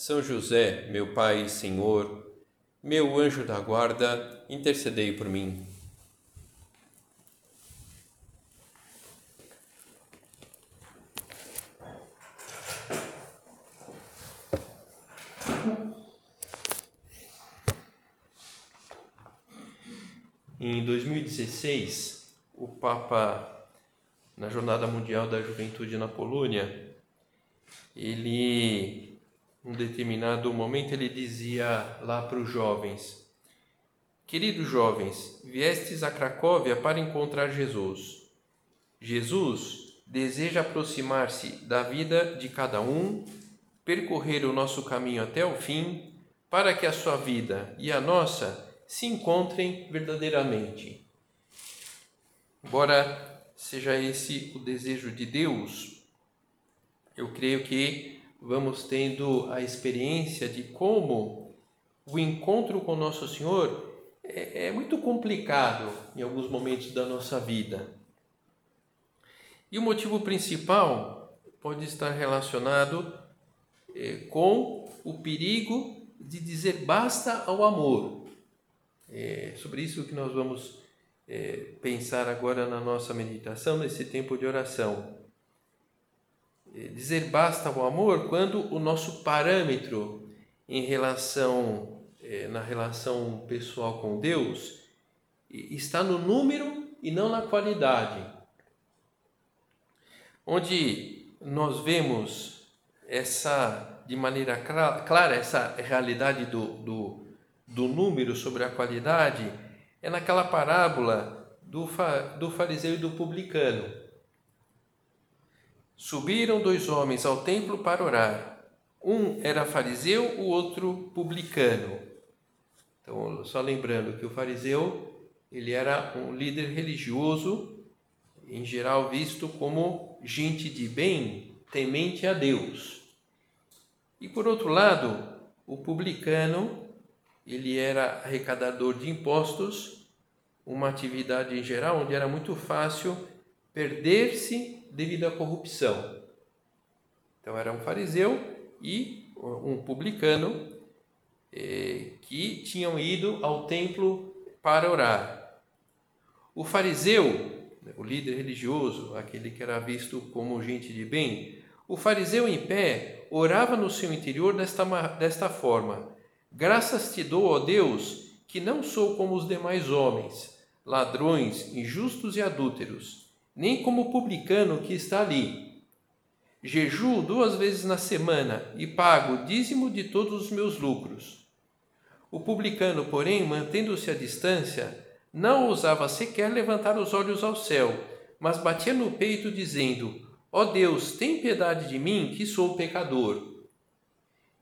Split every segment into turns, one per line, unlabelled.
são José, meu Pai e Senhor, meu anjo da guarda, intercedei por mim. Em 2016, o Papa, na Jornada Mundial da Juventude na Polônia, ele um determinado momento, ele dizia lá para os jovens: Queridos jovens, viestes a Cracóvia para encontrar Jesus. Jesus deseja aproximar-se da vida de cada um, percorrer o nosso caminho até o fim, para que a sua vida e a nossa se encontrem verdadeiramente. Embora seja esse o desejo de Deus, eu creio que vamos tendo a experiência de como o encontro com Nosso Senhor é, é muito complicado em alguns momentos da nossa vida. E o motivo principal pode estar relacionado é, com o perigo de dizer basta ao amor. É sobre isso que nós vamos é, pensar agora na nossa meditação, nesse tempo de oração. Eh, dizer basta ao amor quando o nosso parâmetro em relação eh, na relação pessoal com Deus está no número e não na qualidade. Onde nós vemos essa de maneira clara essa realidade do, do, do número sobre a qualidade é naquela parábola do, do fariseu e do publicano Subiram dois homens ao templo para orar. Um era fariseu, o outro publicano. Então, só lembrando que o fariseu, ele era um líder religioso, em geral visto como gente de bem, temente a Deus. E por outro lado, o publicano, ele era arrecadador de impostos, uma atividade em geral onde era muito fácil perder-se devido à corrupção. Então era um fariseu e um publicano eh, que tinham ido ao templo para orar. O fariseu, o líder religioso, aquele que era visto como gente de bem, o fariseu em pé orava no seu interior desta, desta forma: Graças te dou, ó Deus, que não sou como os demais homens, ladrões, injustos e adúlteros nem como publicano que está ali. Jejuo duas vezes na semana e pago dízimo de todos os meus lucros. O publicano, porém, mantendo-se à distância, não ousava sequer levantar os olhos ao céu, mas batia no peito, dizendo: Ó oh Deus, tem piedade de mim, que sou pecador.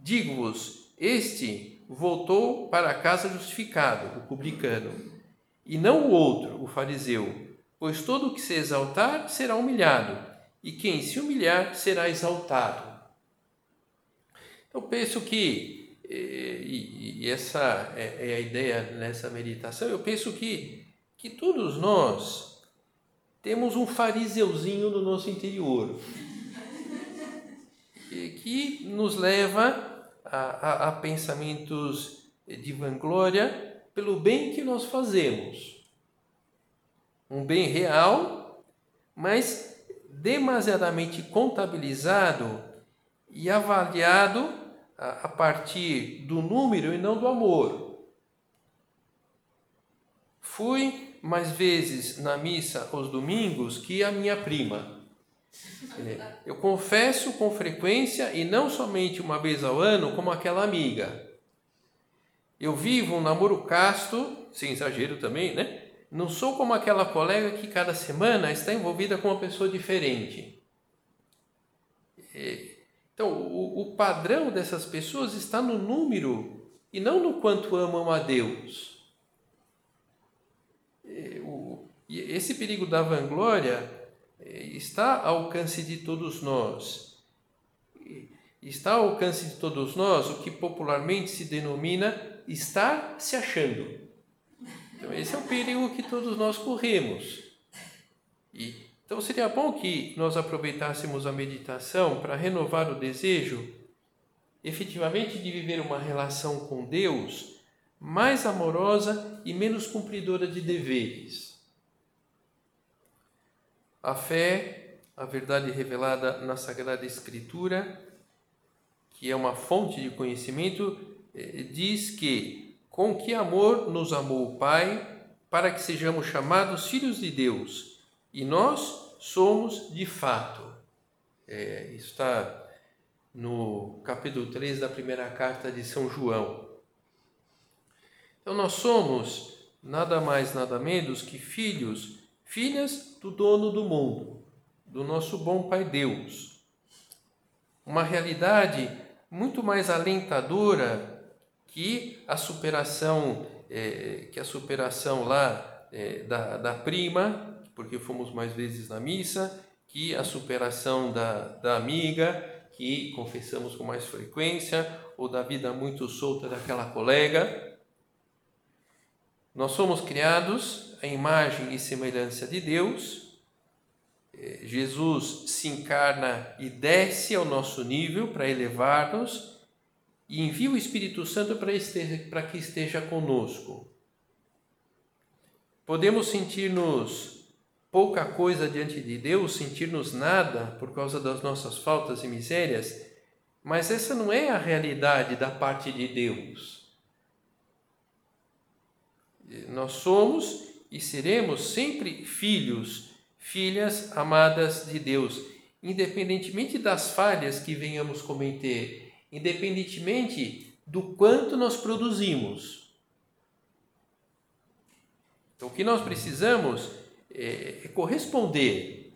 Digo-vos: este voltou para casa justificado, o publicano, e não o outro, o fariseu Pois todo o que se exaltar será humilhado, e quem se humilhar será exaltado. Então, penso que, eh, e, e essa é, é a ideia nessa meditação, eu penso que, que todos nós temos um fariseuzinho no nosso interior, que nos leva a, a, a pensamentos de vanglória pelo bem que nós fazemos um bem real, mas demasiadamente contabilizado e avaliado a partir do número e não do amor. Fui mais vezes na missa aos domingos que a minha prima. É, eu confesso com frequência e não somente uma vez ao ano, como aquela amiga. Eu vivo um namoro casto, sem exagero também, né? Não sou como aquela colega que cada semana está envolvida com uma pessoa diferente. Então, o, padrão dessas pessoas está no número e não no quanto amam a Deus. E esse perigo da vanglória eh, está ao alcance de todos nós. Está ao alcance de todos nós o que popularmente se denomina estar se achando. Então, esse é o perigo que todos nós corremos. E, então, seria bom que nós aproveitássemos a meditação para renovar o desejo, efetivamente, de viver uma relação com Deus mais amorosa e menos cumpridora de deveres. A fé, a verdade revelada na Sagrada Escritura, que é uma fonte de conhecimento, eh, diz que com que amor nos amou o Pai para que sejamos chamados filhos de Deus e nós somos de fato. É, está no capítulo 3 da primeira carta de São João. Então nós somos nada mais, nada menos que filhos, filhas do dono do mundo, do nosso bom Pai Deus. Uma realidade muito mais alentadora que a superação, é, que a superação lá é, da, da prima, porque fomos mais vezes na missa, que a superação da, da amiga, que confessamos com mais frequência, ou da vida muito solta daquela colega. Nós somos criados à imagem e semelhança de Deus. É, Jesus se encarna e desce ao nosso nível para elevar-nos e envia o Espírito Santo para, para que esteja conosco. Podemos sentir-nos pouca coisa diante de Deus, sentir-nos nada por causa das nossas faltas e misérias, mas essa não é a realidade da parte de Deus. Nós somos e seremos sempre filhos, filhas amadas de Deus, independentemente das falhas que venhamos cometer independentemente do quanto nós produzimos. Então, o que nós precisamos é, é corresponder,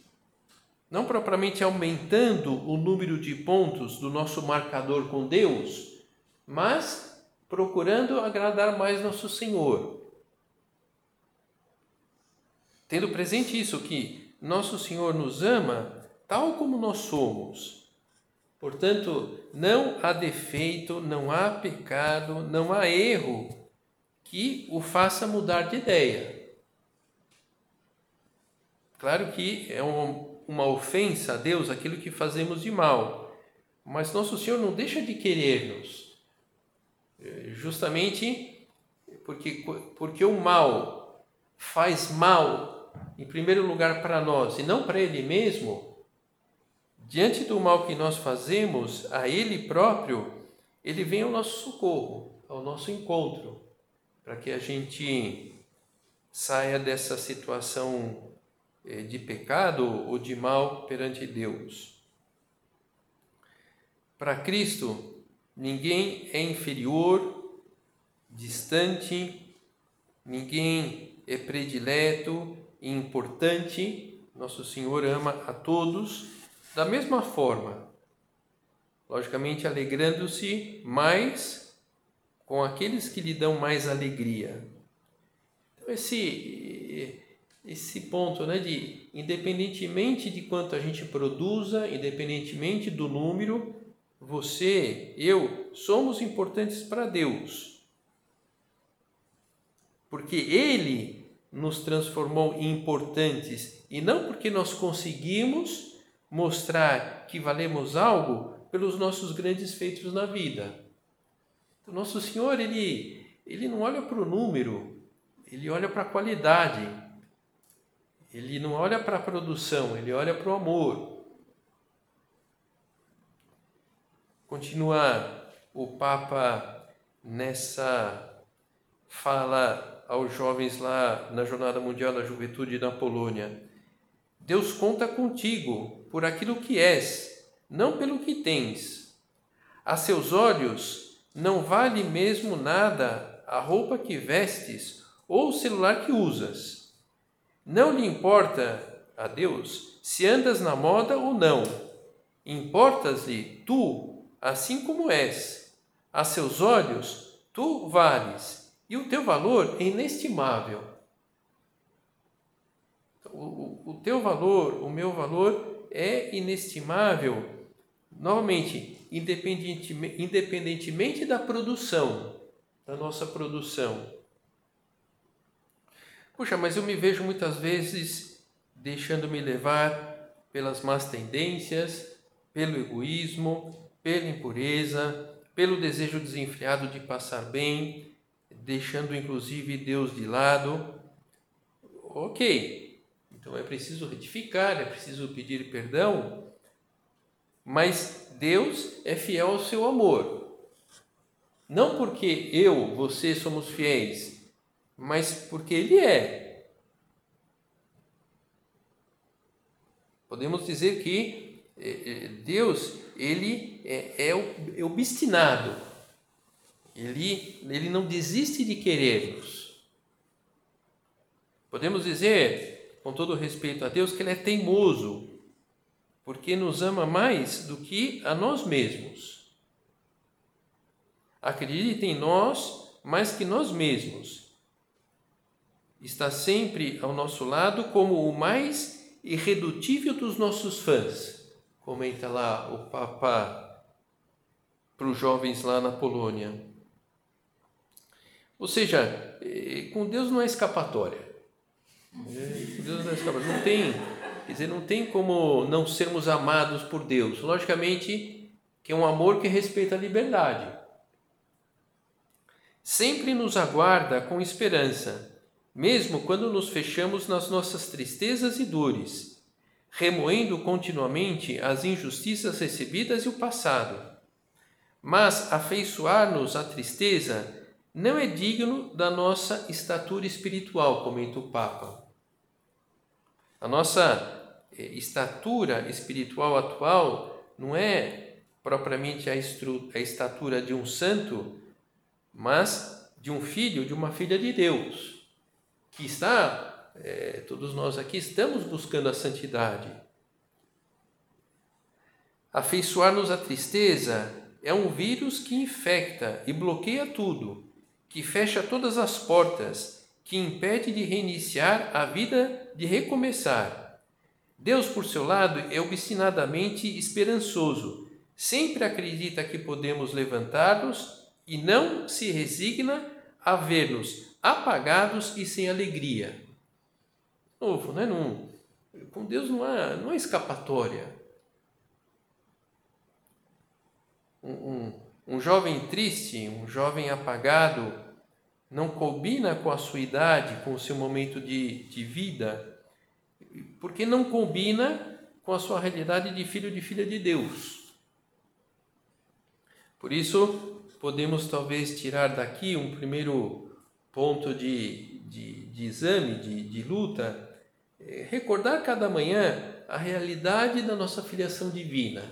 não propriamente aumentando o número de pontos do nosso marcador com Deus, mas procurando agradar mais nosso Senhor. Tendo presente isso, que nosso Senhor nos ama tal como nós somos Portanto, não há defeito, não há pecado, não há erro que o faça mudar de ideia. Claro que é uma ofensa a Deus aquilo que fazemos de mal, mas Nosso Senhor não deixa de querer-nos, é, justamente porque, porque o mal faz mal, em primeiro lugar, para nós e não para Ele mesmo Diante do mal que nós fazemos a Ele próprio, Ele vem ao nosso socorro, ao nosso encontro, para que a gente saia dessa situação eh, de pecado ou de mal perante Deus. Para Cristo, ninguém é inferior, distante, ninguém é predileto e importante. Nosso Senhor ama a todos da mesma forma, logicamente alegrando-se mais com aqueles que lhe dão mais alegria. Então, esse, esse ponto né, de, independentemente de quanto a gente produza, independentemente do número, você, eu, somos importantes para Deus. Porque Ele nos transformou em importantes e não porque nós conseguimos mostrar que valemos algo pelos nossos grandes feitos na vida. O nosso Senhor, ele, ele não olha para o número, ele olha para a qualidade, ele não olha para a produção, ele olha para o amor. Continua o Papa nessa fala aos jovens lá na Jornada Mundial da Juventude na Polônia. Deus conta contigo por aquilo que és, não pelo que tens. A seus olhos não vale mesmo nada a roupa que vestes ou o celular que usas. Não lhe importa a Deus se andas na moda ou não. importas-lhe tu, assim como és. A seus olhos, tu vales, e o teu valor é inestimável. O, o, teu valor, o meu valor é inestimável. Novamente, independentemente, independentemente da produção, da nossa produção. Puxa, mas eu me vejo muitas vezes deixando-me levar pelas más tendências, pelo egoísmo, pela impureza, pelo desejo desenfreado de passar bem, deixando inclusive Deus de lado. Ok, então é preciso retificar, é preciso pedir perdão, mas Deus é fiel ao seu amor. Não porque eu, você somos fiéis, mas porque Ele é. Podemos dizer que eh, eh, Deus, Ele é, é obstinado. Ele, ele não desiste de querer-nos. Podemos dizer, com todo respeito a Deus, que Ele é teimoso, porque nos ama mais do que a nós mesmos acredita em nós mais que nós mesmos. Está sempre ao nosso lado como o mais irredutível dos nossos fãs. Comenta lá o Papa para os jovens lá na Polônia. Ou seja, eh, com Deus não é escapatória. Deus é escapatória. Não tem, quer dizer, não tem como não sermos amados por Deus. Logicamente que é um amor que respeita a liberdade sempre nos aguarda com esperança, mesmo quando nos fechamos nas nossas tristezas e dores, remoendo continuamente as injustiças recebidas e o passado. Mas afeiçoar-nos à tristeza não é digno da nossa estatura espiritual, comenta o Papa. A nossa eh, estatura espiritual atual não é propriamente a, a estatura de um santo, mas de um filho, de uma filha de Deus, que está, é, todos nós aqui estamos buscando a santidade. Afeiçoar-nos à tristeza é um vírus que infecta e bloqueia tudo, que fecha todas as portas, que impede de reiniciar a vida, de recomeçar. Deus, por seu lado, é obstinadamente esperançoso, sempre acredita que podemos levantar-nos e não se resigna a ver-nos apagados e sem alegria. Novo, né? Não, com Deus não há, não há escapatória. Um, um, um jovem triste, um jovem apagado, não combina com a sua idade, com o seu momento de, de vida, porque não combina com a sua realidade de filho de filha de Deus. Por isso, podemos talvez tirar daqui um primeiro ponto de, de, de exame, de, de luta, é recordar cada manhã a realidade da nossa filiação divina.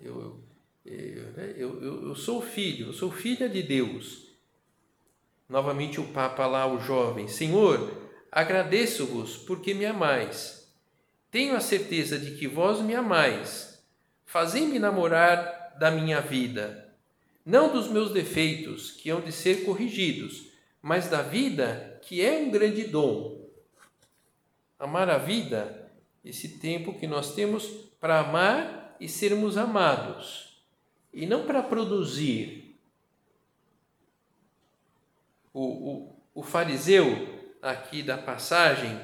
Eu, eu, né, eu, eu, eu sou filho, eu sou filha de Deus. Novamente o Papa lá, o jovem, Senhor, agradeço-vos porque me amais. Tenho a certeza de que vós me amais. Fazei-me namorar da minha vida, não dos meus defeitos, que hão de ser corrigidos, mas da vida, que é um grande dom. Amar a vida, esse tempo que nós temos para amar e sermos amados, e não para produzir. O, o, o fariseu, aqui da passagem,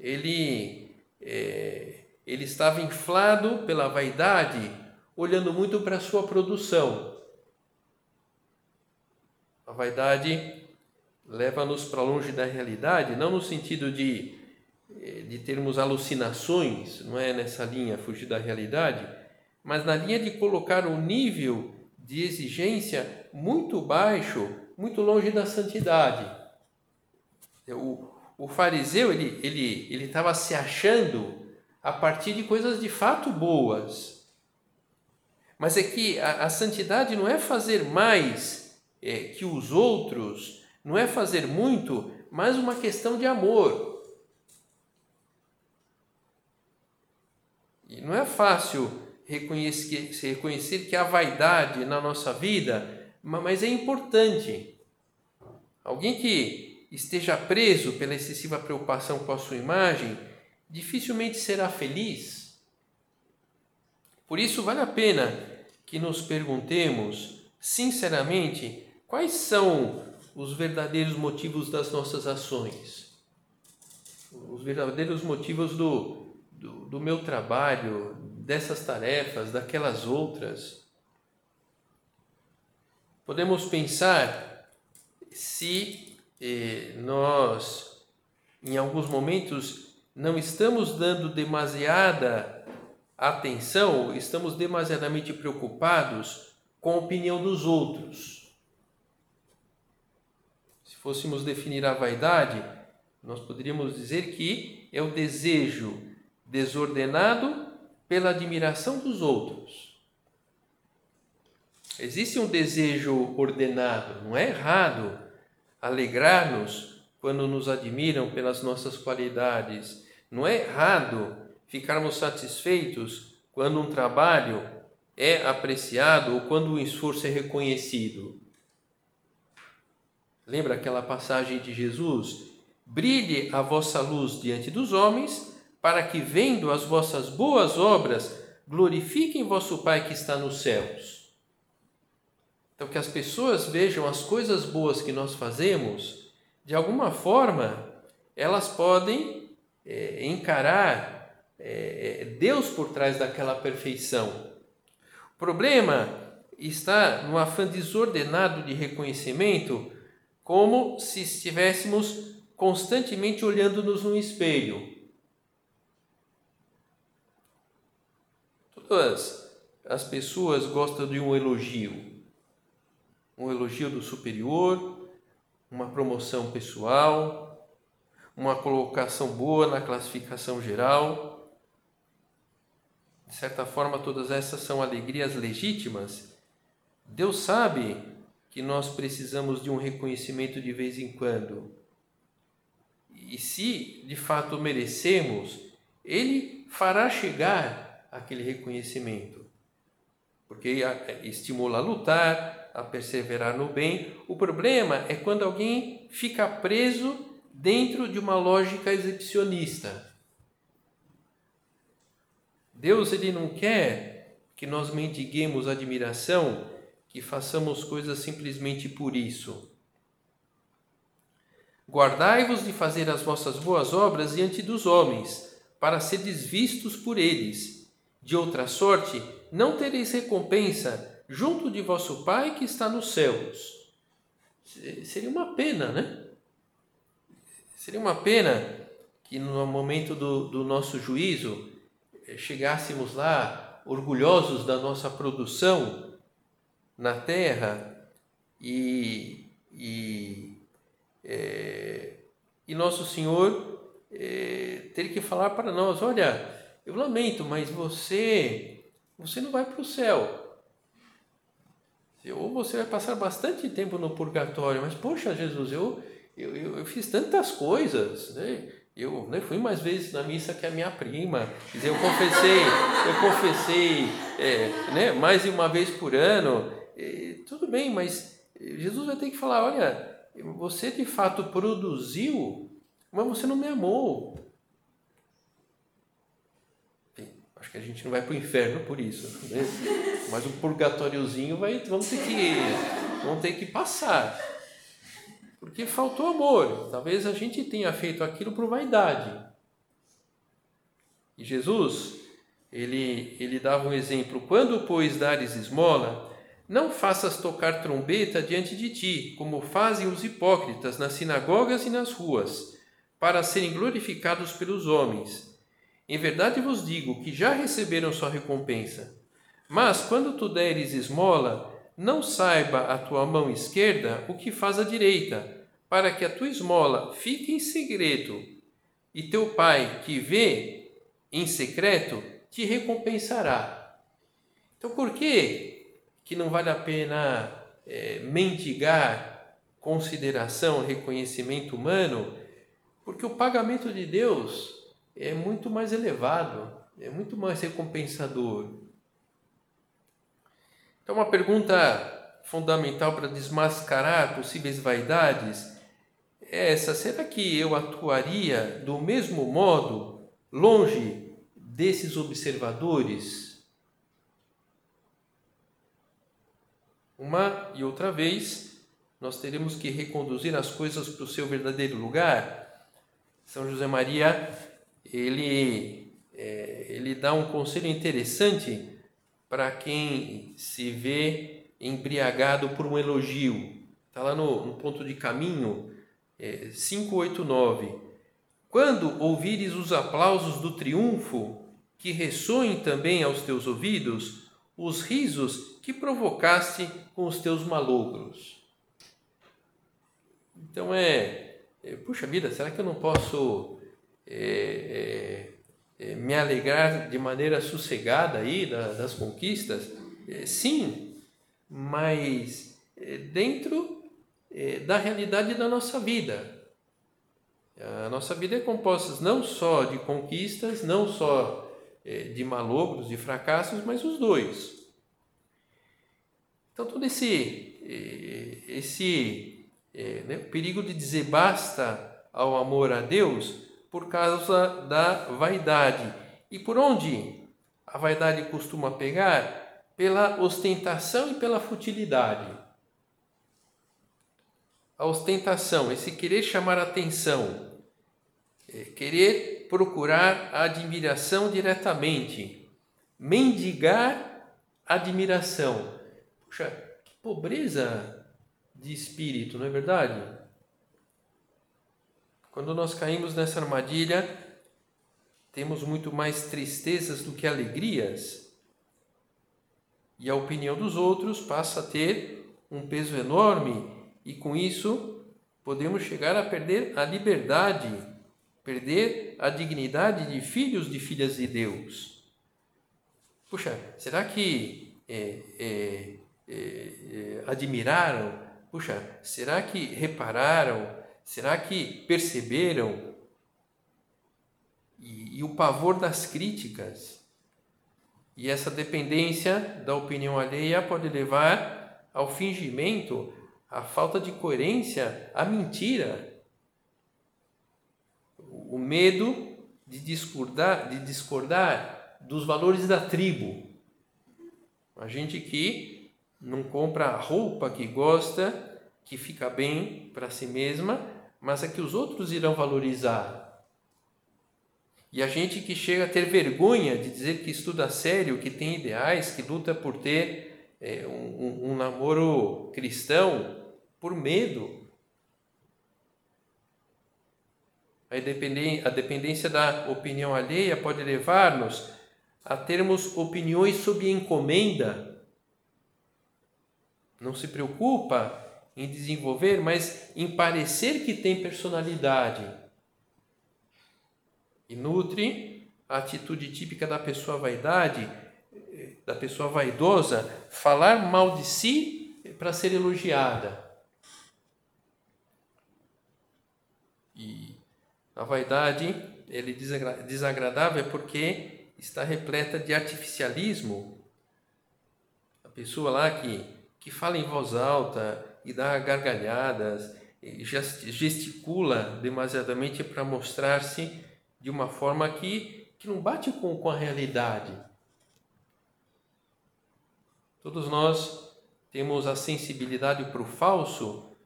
ele, é, ele estava inflado pela vaidade olhando muito para a sua produção. A vaidade leva-nos para longe da realidade, não no sentido de, eh, de termos alucinações, não é nessa linha fugir da realidade, mas na linha de colocar um nível de exigência muito baixo, muito longe da santidade. O, o fariseu ele ele ele estava se achando a partir de coisas de fato boas, mas é que a, a santidade não é fazer mais é, que os outros, não é fazer muito, mas uma questão de amor. E não é fácil reconhecer, reconhecer que há vaidade na nossa vida, mas é importante. Alguém que esteja preso pela excessiva preocupação com a sua imagem, dificilmente será feliz. Por isso, vale a pena que nos perguntemos, sinceramente, quais são os verdadeiros motivos das nossas ações, os verdadeiros motivos do, do, do meu trabalho, dessas tarefas, daquelas outras. Podemos pensar se eh, nós, em alguns momentos, não estamos dando demasiada atenção, estamos demasiadamente preocupados com a opinião dos outros. Se fôssemos definir a vaidade, nós poderíamos dizer que é o desejo desordenado pela admiração dos outros. Existe um desejo ordenado, não é errado alegrar-nos quando nos admiram pelas nossas qualidades. Não é errado ficarmos satisfeitos quando um trabalho é apreciado ou quando o esforço é reconhecido. Lembra aquela passagem de Jesus? Brilhe a vossa luz diante dos homens, para que, vendo as vossas boas obras, glorifiquem vosso Pai que está nos céus. Então, que as pessoas vejam as coisas boas que nós fazemos de alguma forma, elas podem é, encarar é, Deus por trás daquela perfeição. O problema está no afã desordenado de reconhecimento, como se estivéssemos constantemente olhando-nos no espelho. Todas as pessoas gostam de um elogio, um elogio do superior, uma promoção pessoal, uma colocação boa na classificação geral. De certa forma, todas essas são alegrias legítimas. Deus sabe que nós precisamos de um reconhecimento de vez em quando. E se de fato merecemos, Ele fará chegar aquele reconhecimento, porque estimula a lutar, a perseverar no bem. O problema é quando alguém fica preso dentro de uma lógica exibicionista. Deus ele não quer que nós mendiguemos admiração, que façamos coisas simplesmente por isso. Guardai-vos de fazer as vossas boas obras diante dos homens, para seres vistos por eles. De outra sorte, não tereis recompensa junto de vosso Pai que está nos céus. Seria uma pena, né? Seria uma pena que no momento do, do nosso juízo eh, chegássemos lá orgulhosos da nossa produção na terra e, e, é, e nosso Senhor é, ter que falar para nós: olha, eu lamento, mas você, você não vai para o céu ou você vai passar bastante tempo no purgatório, mas poxa, Jesus, eu, eu, eu, eu fiz tantas coisas, né? Eu né, fui mais vezes na missa que a minha prima, dizer, eu confessei, eu confessei é, né, mais de uma vez por ano, tudo bem, mas Jesus vai ter que falar, olha, você de fato produziu, mas você não me amou. Acho que a gente não vai para o inferno por isso, né? mas um purgatóriozinho vai, vamos ter que, vamos ter que passar, porque faltou amor. Talvez a gente tenha feito aquilo por vaidade. E Jesus, ele, ele dava um exemplo: quando pois dares esmola, não faças tocar trombeta diante de ti, como fazem os hipócritas nas sinagogas e nas ruas, para serem glorificados pelos homens. Em verdade vos digo que já receberam sua recompensa. Mas quando tu deres esmola, não saiba a tua mão esquerda o que faz a direita, para que a tua esmola fique em segredo, e teu pai que vê em secreto te recompensará. Então, por que que não vale a pena é, mendigar consideração, reconhecimento humano? Porque o pagamento de Deus é muito mais elevado. é muito mais recompensador. Então, uma pergunta fundamental para desmascarar possíveis vaidades é essa: será que eu atuaria do mesmo modo longe desses observadores? Uma e outra vez, nós teremos que reconduzir as coisas para o seu verdadeiro lugar. São José Maria, ele, é, ele dá um conselho interessante para quem se vê embriagado por um elogio. Está lá no, no, ponto de caminho é, 589. Quando ouvires os aplausos do triunfo, que ressoem também aos teus ouvidos os risos que provocaste com os teus malogros. Então é, é puxa vida, será que eu não posso é, é, é me alegrar de maneira sossegada aí das conquistas? É, sim, mas é, dentro da realidade da nossa vida. A nossa vida é composta não só de conquistas, não só de malogros, de fracassos, mas os dois. Então todo esse esse né, perigo de dizer basta ao amor a Deus por causa da vaidade. E por onde a vaidade costuma pegar? Pela ostentação e pela futilidade. A ostentação, esse querer chamar atenção, é, querer procurar a admiração diretamente, mendigar admiração. Puxa, que pobreza de espírito, não é verdade? Quando nós caímos nessa armadilha, temos muito mais tristezas do que alegrias. E a opinião dos outros passa a ter um peso enorme, e com isso podemos chegar a perder a liberdade, perder a dignidade de filhos de filhas de Deus. Puxa, será que é, é, é, é admiraram puxa, será que repararam? Será que perceberam? E, e o pavor das críticas. E essa dependência da opinião alheia pode levar ao fingimento, à falta de coerência, à mentira. O medo de discordar, de discordar dos valores da tribo. A gente que não compra a roupa que gosta, que fica bem para si mesma, mas é que os outros irão valorizar. E a gente que chega a ter vergonha de dizer que estuda sério, que tem ideais, que luta por ter é, um, um, namoro cristão, por medo. A dependência da opinião alheia pode levar-nos a termos opiniões sob encomenda não se preocupa em desenvolver, mas em parecer que tem personalidade. E nutre a atitude típica da pessoa vaidade, da pessoa vaidosa, falar mal de si para ser elogiada. E a vaidade, ele desagradável é porque está repleta de artificialismo. A pessoa lá que que fala em voz alta e dá gargalhadas, gesticula demasiadamente para mostrar-se de uma forma que, que não bate com, com a realidade. Todos nós temos a sensibilidade para o falso,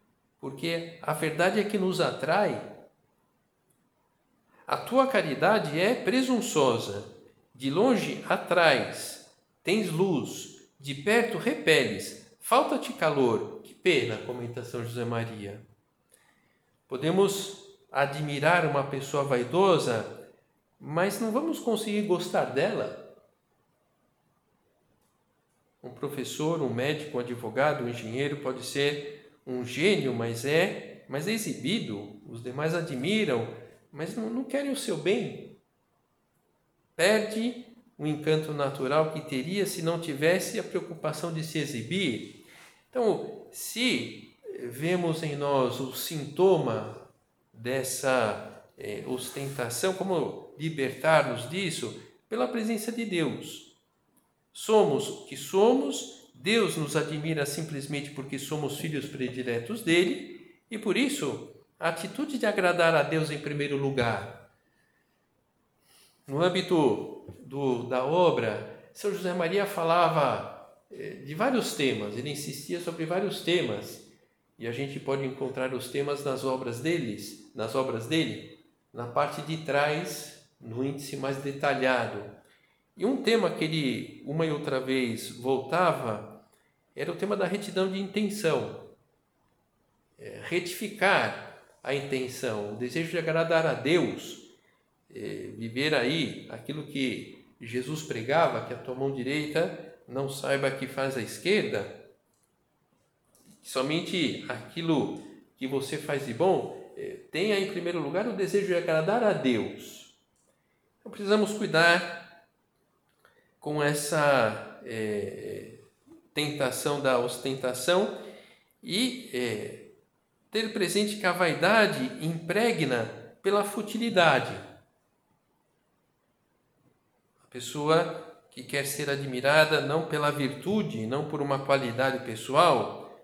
porque a verdade é que nos atrai. A tua caridade é presunçosa, de longe atrás, tens luz, de perto repeles, Falta-te calor. Que pena, comenta São José Maria. Podemos admirar uma pessoa vaidosa, mas não vamos conseguir gostar dela. Um professor, um médico, um advogado, um engenheiro pode ser um gênio, mas é, mas é exibido. Os demais admiram, mas não, não querem o seu bem. Perde o encanto natural que teria se não tivesse a preocupação de se exibir então, se vemos em nós o sintoma dessa é, ostentação, como libertar-nos disso? pela presença de Deus. Somos o que somos, Deus nos admira simplesmente porque somos filhos prediletos dele, e por isso a atitude de agradar a Deus em primeiro lugar. No âmbito do, da obra, São José Maria falava de vários temas, ele insistia sobre vários temas, e a gente pode encontrar os temas nas obras deles, nas obras dele, na parte de trás, no índice mais detalhado. E um tema que ele uma e outra vez voltava era o tema da retidão de intenção. É, retificar a intenção, o desejo de agradar a Deus, é, viver aí aquilo que Jesus pregava, que a tua mão direita não saiba que faz a esquerda, somente aquilo que você faz de bom eh, tenha em primeiro lugar o desejo de agradar a Deus. Então precisamos cuidar com essa é, tentação da ostentação e é, ter presente que a vaidade impregna pela futilidade. A pessoa que quer ser admirada não pela virtude, não por uma qualidade pessoal,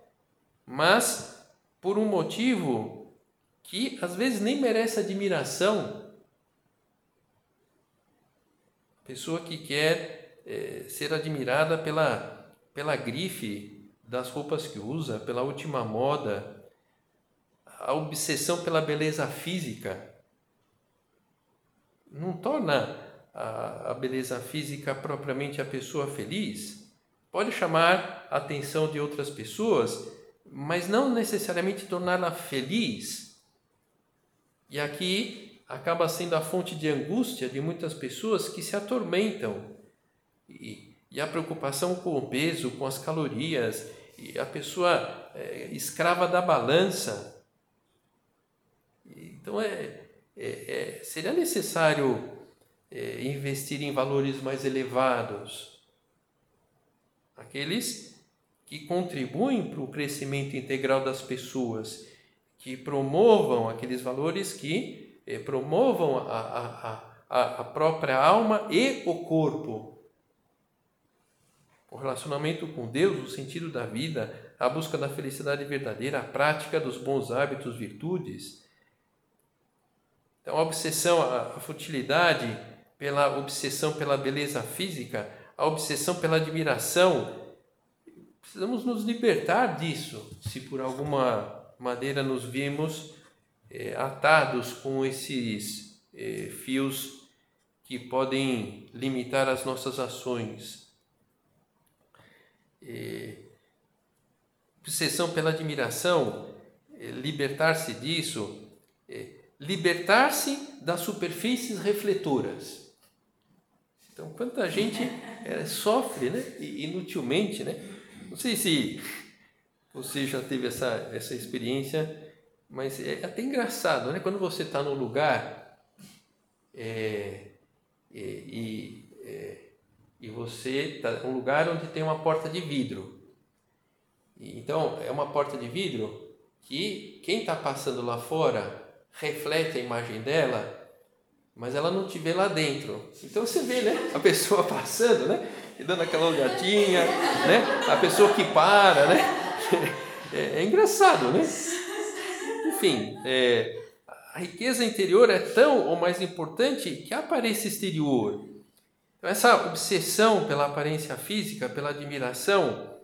mas por um motivo que às vezes nem merece admiração. Pessoa que quer é, ser admirada pela, pela grife das roupas que usa, pela última moda, a obsessão pela beleza física, não torna a, a beleza física propriamente a pessoa feliz. Pode chamar a atenção de outras pessoas, mas não necessariamente torná-la feliz. E aqui acaba sendo a fonte de angústia de muitas pessoas que se atormentam. E, e a preocupação com o peso, com as calorias, e a pessoa é, escrava da balança. Então é, é, é seria necessário é, investir em valores mais elevados. Aqueles que contribuem para o crescimento integral das pessoas, que promovam aqueles valores que eh, promovam a, a, a, a própria alma e o corpo. O relacionamento com Deus, o sentido da vida, a busca da felicidade verdadeira, a prática dos bons hábitos, virtudes. Então, a obsessão, a futilidade pela obsessão pela beleza física, a obsessão pela admiração Precisamos nos libertar disso, se por alguma maneira nos vimos é, atados com esses é, fios que podem limitar as nossas ações. É, obsessão pela admiração, é, libertar-se disso, é, libertar-se das superfícies refletoras. Então, quanta gente é, sofre né, inutilmente, né? Não sei se você já teve essa, essa experiência, mas é até engraçado, né? Quando você está num lugar é, é, e, e você está um lugar onde tem uma porta de vidro. Então, é uma porta de vidro que quem está passando lá fora reflete a imagem dela mas ela não te vê lá dentro. Então você vê, né? A pessoa passando, né? E dando aquela olhadinha, né? A pessoa que para, né? É, é engraçado, né? Enfim, é, a riqueza interior é tão ou mais importante que a aparência exterior. Então, essa obsessão pela aparência física, pela admiração,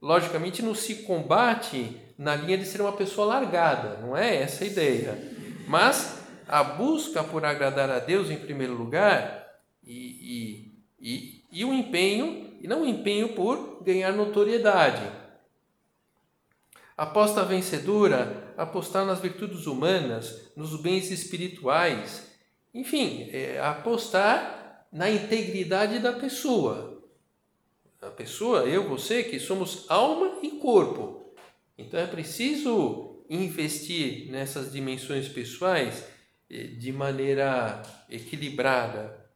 logicamente não se combate na linha de ser uma pessoa largada, não é essa a ideia. Mas a busca por agradar a Deus em primeiro lugar e, e, e, e o empenho, e não o empenho por ganhar notoriedade. Aposta vencedora, apostar nas virtudes humanas, nos bens espirituais, enfim, é, apostar na integridade da pessoa. A pessoa, eu, você, que somos alma e corpo. Então é preciso investir nessas dimensões pessoais de maneira equilibrada,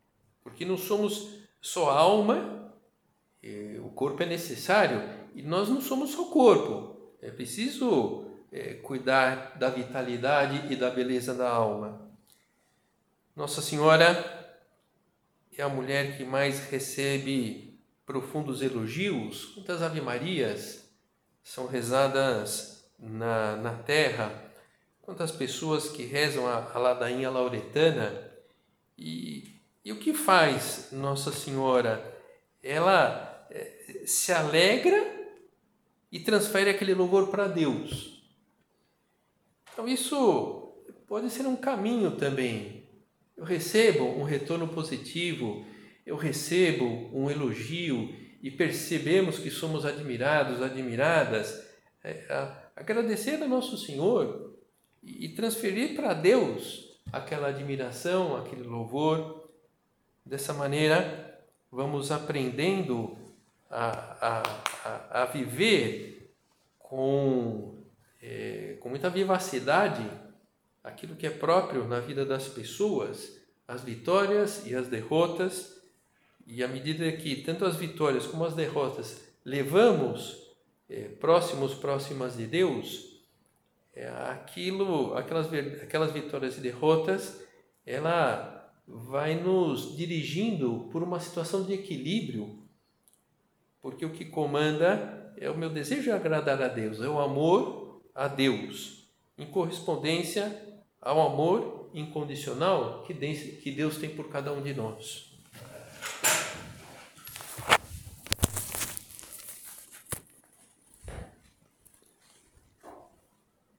porque não somos só alma, eh, o corpo é necessário e nós não somos só corpo. É preciso é, cuidar da vitalidade e da beleza da alma. Nossa Senhora é a mulher que mais recebe profundos elogios? Quantas Ave-Marias são rezadas na, na terra? Quantas pessoas que rezam a, a ladainha lauretana? E, e o que faz Nossa Senhora? Ela eh, se alegra e transfere aquele louvor para Deus. Então, isso pode ser um caminho também. Eu recebo um retorno positivo, eu recebo um elogio e percebemos que somos admirados, admiradas. É, agradecer ao nosso Senhor e transferir para Deus aquela admiração, aquele louvor. Dessa maneira, vamos aprendendo a, a, a viver com, é, com muita vivacidade aquilo que é próprio na vida das pessoas, as vitórias e as derrotas, e à medida que tanto as vitórias como as derrotas levamos é, próximos, próximas de Deus, aquilo, aquelas, aquelas vitórias e derrotas, ela vai nos dirigindo por uma situação de equilíbrio porque o que comanda é o meu desejo de agradar a Deus, é o amor a Deus, em correspondência ao amor incondicional que Deus tem por cada um de nós.